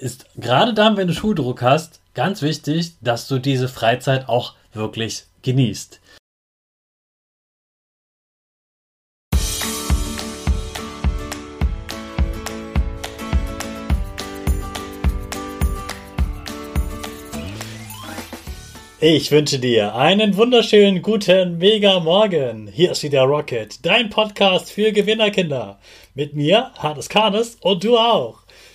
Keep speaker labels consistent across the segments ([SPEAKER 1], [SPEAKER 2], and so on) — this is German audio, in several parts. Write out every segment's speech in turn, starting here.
[SPEAKER 1] ist gerade dann, wenn du Schuldruck hast, ganz wichtig, dass du diese Freizeit auch wirklich genießt. Ich wünsche dir einen wunderschönen guten Mega Morgen. Hier ist wieder Rocket, dein Podcast für Gewinnerkinder. Mit mir, Hannes Karnes und du auch.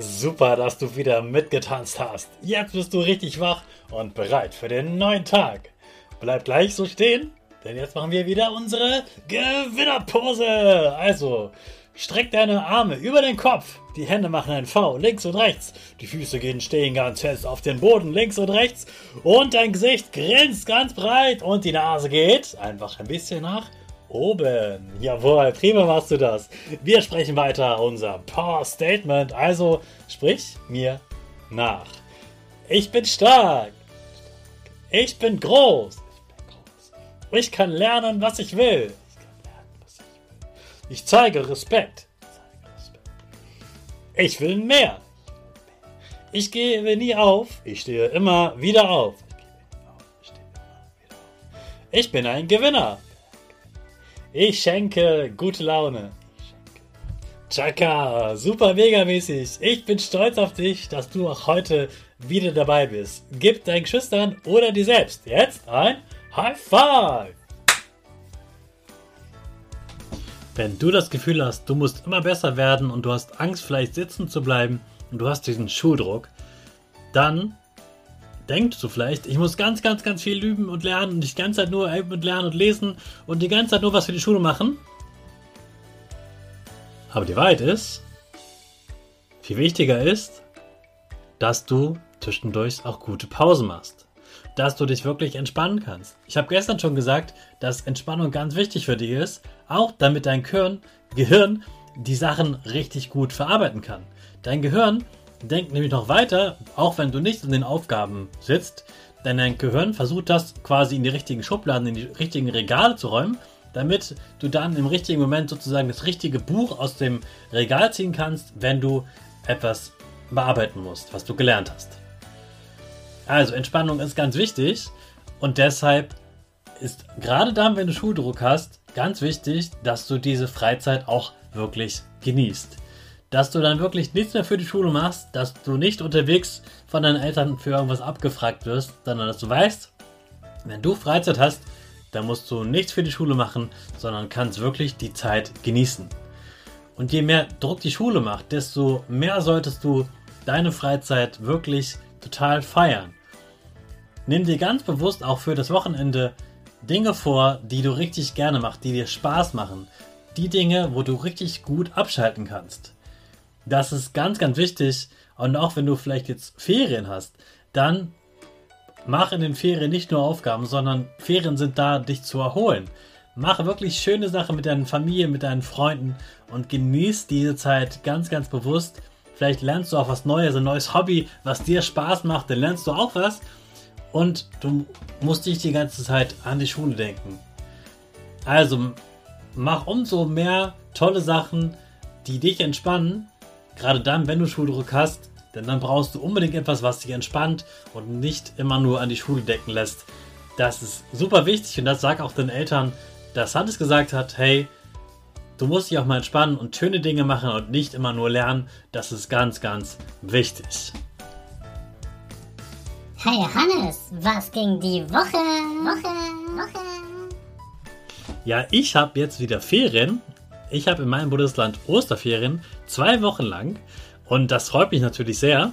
[SPEAKER 1] Super, dass du wieder mitgetanzt hast. Jetzt bist du richtig wach und bereit für den neuen Tag. Bleib gleich so stehen, denn jetzt machen wir wieder unsere Gewinnerpose. Also, streck deine Arme über den Kopf. Die Hände machen ein V links und rechts. Die Füße gehen stehen ganz fest auf den Boden links und rechts. Und dein Gesicht grinst ganz breit und die Nase geht einfach ein bisschen nach oben. Jawohl, prima machst du das. Wir sprechen weiter unser Power Statement. Also sprich mir nach. Ich bin stark. Ich bin groß. Ich kann lernen, was ich will. Ich zeige Respekt. Ich will mehr. Ich gebe nie auf. Ich stehe immer wieder auf. Ich bin ein Gewinner. Ich schenke gute Laune. Chaka, super mega mäßig. Ich bin stolz auf dich, dass du auch heute wieder dabei bist. Gib deinen Geschwistern oder dir selbst jetzt ein High Five. Wenn du das Gefühl hast, du musst immer besser werden und du hast Angst, vielleicht sitzen zu bleiben und du hast diesen Schuldruck, dann denkst du vielleicht, ich muss ganz, ganz, ganz viel üben und lernen und die ganze Zeit nur üben und lernen und lesen und die ganze Zeit nur was für die Schule machen. Aber die Wahrheit ist, viel wichtiger ist, dass du zwischendurch auch gute Pausen machst. Dass du dich wirklich entspannen kannst. Ich habe gestern schon gesagt, dass Entspannung ganz wichtig für dich ist, auch damit dein Gehirn die Sachen richtig gut verarbeiten kann. Dein Gehirn denkt nämlich noch weiter, auch wenn du nicht in den Aufgaben sitzt, denn dein Gehirn versucht das quasi in die richtigen Schubladen, in die richtigen Regale zu räumen, damit du dann im richtigen Moment sozusagen das richtige Buch aus dem Regal ziehen kannst, wenn du etwas bearbeiten musst, was du gelernt hast. Also Entspannung ist ganz wichtig und deshalb ist gerade dann, wenn du Schuldruck hast, ganz wichtig, dass du diese Freizeit auch wirklich genießt dass du dann wirklich nichts mehr für die Schule machst, dass du nicht unterwegs von deinen Eltern für irgendwas abgefragt wirst, sondern dass du weißt, wenn du Freizeit hast, dann musst du nichts für die Schule machen, sondern kannst wirklich die Zeit genießen. Und je mehr Druck die Schule macht, desto mehr solltest du deine Freizeit wirklich total feiern. Nimm dir ganz bewusst auch für das Wochenende Dinge vor, die du richtig gerne machst, die dir Spaß machen. Die Dinge, wo du richtig gut abschalten kannst. Das ist ganz, ganz wichtig. Und auch wenn du vielleicht jetzt Ferien hast, dann mach in den Ferien nicht nur Aufgaben, sondern Ferien sind da, dich zu erholen. Mach wirklich schöne Sachen mit deinen Familie, mit deinen Freunden und genieß diese Zeit ganz, ganz bewusst. Vielleicht lernst du auch was Neues, ein neues Hobby, was dir Spaß macht, dann lernst du auch was. Und du musst nicht die ganze Zeit an die Schule denken. Also mach umso mehr tolle Sachen, die dich entspannen Gerade dann, wenn du Schuldruck hast, denn dann brauchst du unbedingt etwas, was dich entspannt und nicht immer nur an die Schule decken lässt. Das ist super wichtig und das sag auch den Eltern, dass Hannes gesagt hat, hey, du musst dich auch mal entspannen und schöne Dinge machen und nicht immer nur lernen. Das ist ganz, ganz wichtig.
[SPEAKER 2] Hey Hannes, was ging die Woche? Woche, Woche.
[SPEAKER 1] Ja, ich habe jetzt wieder Ferien. Ich habe in meinem Bundesland Osterferien zwei Wochen lang und das freut mich natürlich sehr.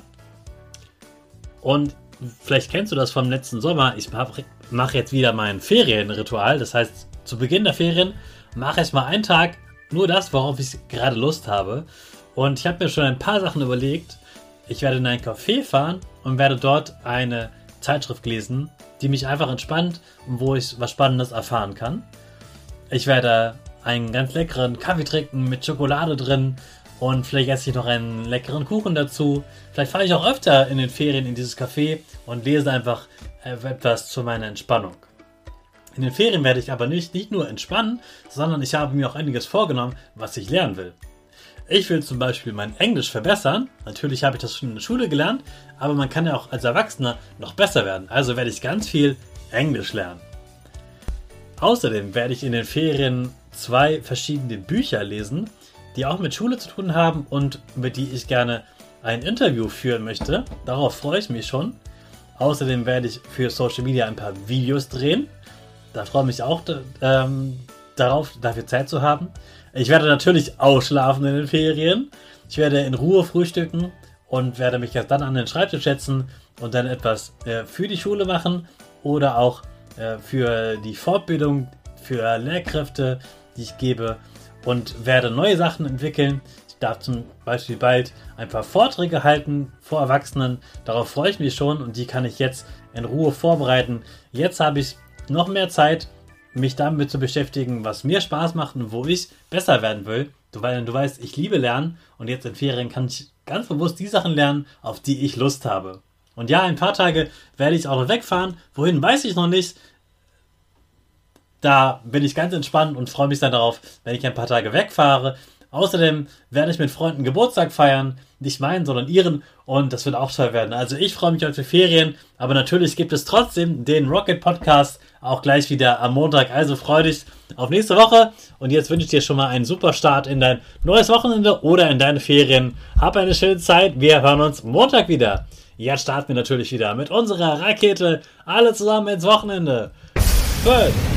[SPEAKER 1] Und vielleicht kennst du das vom letzten Sommer. Ich mache jetzt wieder mein Ferienritual. Das heißt, zu Beginn der Ferien mache ich mal einen Tag nur das, worauf ich gerade Lust habe. Und ich habe mir schon ein paar Sachen überlegt. Ich werde in ein Café fahren und werde dort eine Zeitschrift lesen, die mich einfach entspannt und wo ich was Spannendes erfahren kann. Ich werde einen ganz leckeren Kaffee trinken mit Schokolade drin und vielleicht esse ich noch einen leckeren Kuchen dazu. Vielleicht fahre ich auch öfter in den Ferien in dieses Café und lese einfach etwas zu meiner Entspannung. In den Ferien werde ich aber nicht, nicht nur entspannen, sondern ich habe mir auch einiges vorgenommen, was ich lernen will. Ich will zum Beispiel mein Englisch verbessern. Natürlich habe ich das schon in der Schule gelernt, aber man kann ja auch als Erwachsener noch besser werden. Also werde ich ganz viel Englisch lernen. Außerdem werde ich in den Ferien zwei verschiedene Bücher lesen, die auch mit Schule zu tun haben und mit die ich gerne ein Interview führen möchte. Darauf freue ich mich schon. Außerdem werde ich für Social Media ein paar Videos drehen. Da freue ich mich auch ähm, darauf, dafür Zeit zu haben. Ich werde natürlich ausschlafen in den Ferien. Ich werde in Ruhe frühstücken und werde mich jetzt dann an den Schreibtisch setzen und dann etwas äh, für die Schule machen oder auch äh, für die Fortbildung für Lehrkräfte, die ich gebe und werde neue Sachen entwickeln. Ich darf zum Beispiel bald ein paar Vorträge halten vor Erwachsenen. Darauf freue ich mich schon und die kann ich jetzt in Ruhe vorbereiten. Jetzt habe ich noch mehr Zeit, mich damit zu beschäftigen, was mir Spaß macht und wo ich besser werden will. Du, weil, du weißt, ich liebe Lernen und jetzt in Ferien kann ich ganz bewusst die Sachen lernen, auf die ich Lust habe. Und ja, ein paar Tage werde ich auch noch wegfahren. Wohin weiß ich noch nicht. Da bin ich ganz entspannt und freue mich dann darauf, wenn ich ein paar Tage wegfahre. Außerdem werde ich mit Freunden Geburtstag feiern, nicht meinen, sondern ihren und das wird auch toll werden. Also ich freue mich auf die Ferien, aber natürlich gibt es trotzdem den Rocket Podcast auch gleich wieder am Montag. Also freu dich auf nächste Woche und jetzt wünsche ich dir schon mal einen super Start in dein neues Wochenende oder in deine Ferien. Hab eine schöne Zeit. Wir hören uns Montag wieder. Jetzt starten wir natürlich wieder mit unserer Rakete. Alle zusammen ins Wochenende. 5,